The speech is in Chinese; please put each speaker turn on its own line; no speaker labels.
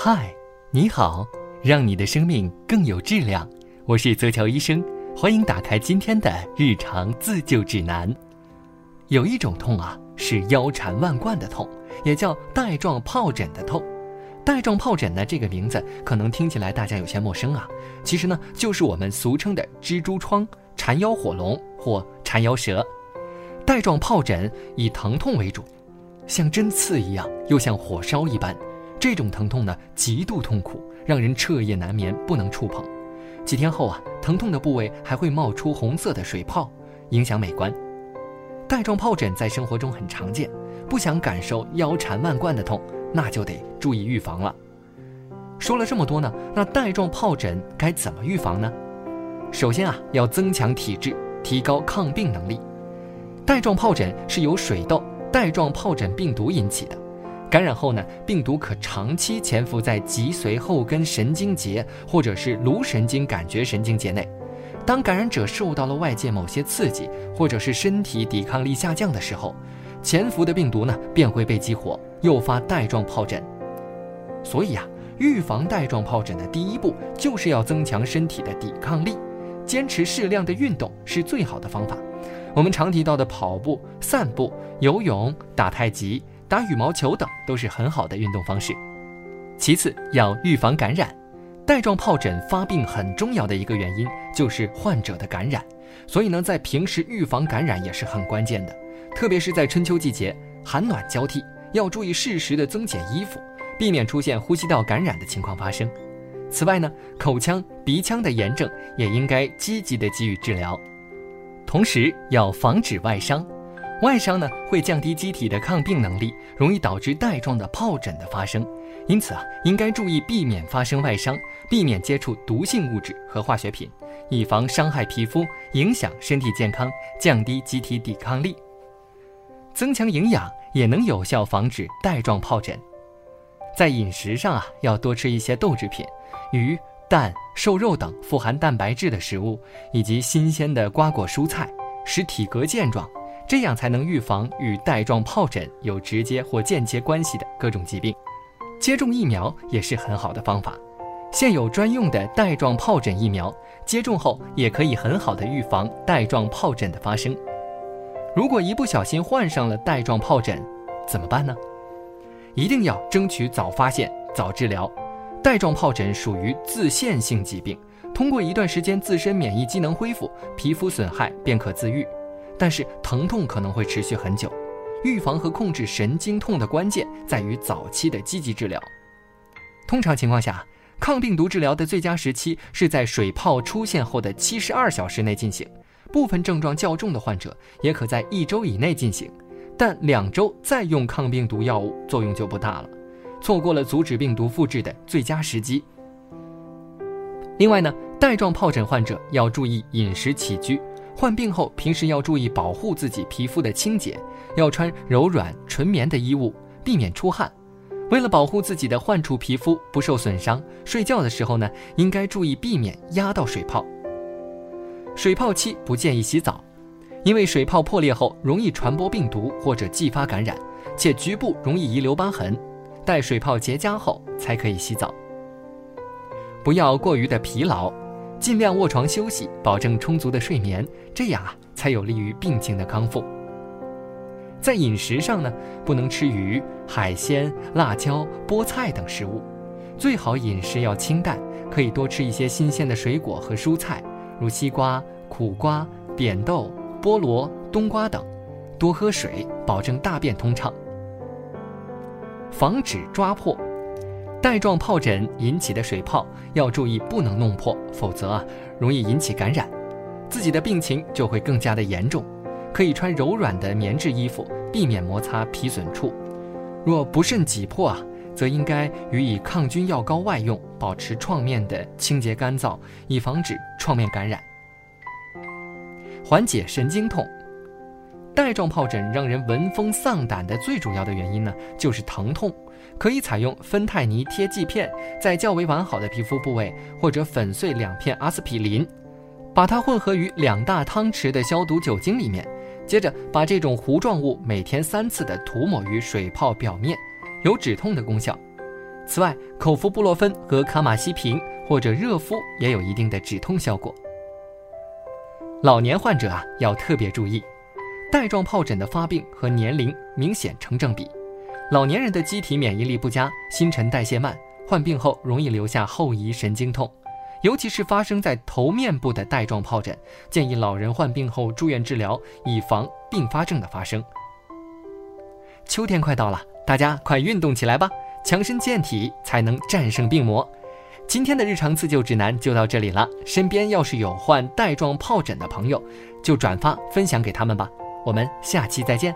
嗨，你好，让你的生命更有质量。我是泽乔医生，欢迎打开今天的日常自救指南。有一种痛啊，是腰缠万贯的痛，也叫带状疱疹的痛。带状疱疹呢，这个名字可能听起来大家有些陌生啊。其实呢，就是我们俗称的蜘蛛疮、缠腰火龙或缠腰蛇。带状疱疹以疼痛为主，像针刺一样，又像火烧一般。这种疼痛呢，极度痛苦，让人彻夜难眠，不能触碰。几天后啊，疼痛的部位还会冒出红色的水泡，影响美观。带状疱疹在生活中很常见，不想感受腰缠万贯的痛，那就得注意预防了。说了这么多呢，那带状疱疹该怎么预防呢？首先啊，要增强体质，提高抗病能力。带状疱疹是由水痘带状疱疹病毒引起的。感染后呢，病毒可长期潜伏在脊髓后根神经节或者是颅神经感觉神经节内。当感染者受到了外界某些刺激，或者是身体抵抗力下降的时候，潜伏的病毒呢便会被激活，诱发带状疱疹。所以啊，预防带状疱疹的第一步就是要增强身体的抵抗力，坚持适量的运动是最好的方法。我们常提到的跑步、散步、游泳、打太极。打羽毛球等都是很好的运动方式。其次，要预防感染。带状疱疹发病很重要的一个原因就是患者的感染，所以呢，在平时预防感染也是很关键的。特别是在春秋季节，寒暖交替，要注意适时的增减衣服，避免出现呼吸道感染的情况发生。此外呢，口腔、鼻腔的炎症也应该积极的给予治疗，同时要防止外伤。外伤呢会降低机体的抗病能力，容易导致带状的疱疹的发生。因此啊，应该注意避免发生外伤，避免接触毒性物质和化学品，以防伤害皮肤，影响身体健康，降低机体抵抗力。增强营养也能有效防止带状疱疹。在饮食上啊，要多吃一些豆制品、鱼、蛋、瘦肉等富含蛋白质的食物，以及新鲜的瓜果蔬菜，使体格健壮。这样才能预防与带状疱疹有直接或间接关系的各种疾病。接种疫苗也是很好的方法。现有专用的带状疱疹疫苗，接种后也可以很好的预防带状疱疹的发生。如果一不小心患上了带状疱疹，怎么办呢？一定要争取早发现、早治疗。带状疱疹属于自限性疾病，通过一段时间自身免疫机能恢复，皮肤损害便可自愈。但是疼痛可能会持续很久，预防和控制神经痛的关键在于早期的积极治疗。通常情况下，抗病毒治疗的最佳时期是在水泡出现后的七十二小时内进行，部分症状较重的患者也可在一周以内进行，但两周再用抗病毒药物作用就不大了，错过了阻止病毒复制的最佳时机。另外呢，带状疱疹患者要注意饮食起居。患病后，平时要注意保护自己皮肤的清洁，要穿柔软纯棉的衣物，避免出汗。为了保护自己的患处皮肤不受损伤，睡觉的时候呢，应该注意避免压到水泡。水泡期不建议洗澡，因为水泡破裂后容易传播病毒或者继发感染，且局部容易遗留疤痕。待水泡结痂后才可以洗澡。不要过于的疲劳。尽量卧床休息，保证充足的睡眠，这样啊才有利于病情的康复。在饮食上呢，不能吃鱼、海鲜、辣椒、菠菜等食物，最好饮食要清淡，可以多吃一些新鲜的水果和蔬菜，如西瓜、苦瓜、扁豆、菠萝、冬瓜等，多喝水，保证大便通畅。防止抓破。带状疱疹引起的水泡要注意，不能弄破，否则啊容易引起感染，自己的病情就会更加的严重。可以穿柔软的棉质衣服，避免摩擦皮损处。若不慎挤破啊，则应该予以抗菌药膏外用，保持创面的清洁干燥，以防止创面感染。缓解神经痛，带状疱疹让人闻风丧胆的最主要的原因呢，就是疼痛。可以采用芬太尼贴剂片，在较为完好的皮肤部位，或者粉碎两片阿司匹林，把它混合于两大汤匙的消毒酒精里面，接着把这种糊状物每天三次的涂抹于水泡表面，有止痛的功效。此外，口服布洛芬和卡马西平或者热敷也有一定的止痛效果。老年患者啊要特别注意，带状疱疹的发病和年龄明显成正比。老年人的机体免疫力不佳，新陈代谢慢，患病后容易留下后遗神经痛，尤其是发生在头面部的带状疱疹，建议老人患病后住院治疗，以防并发症的发生。秋天快到了，大家快运动起来吧，强身健体才能战胜病魔。今天的日常自救指南就到这里了，身边要是有患带状疱疹的朋友，就转发分享给他们吧。我们下期再见。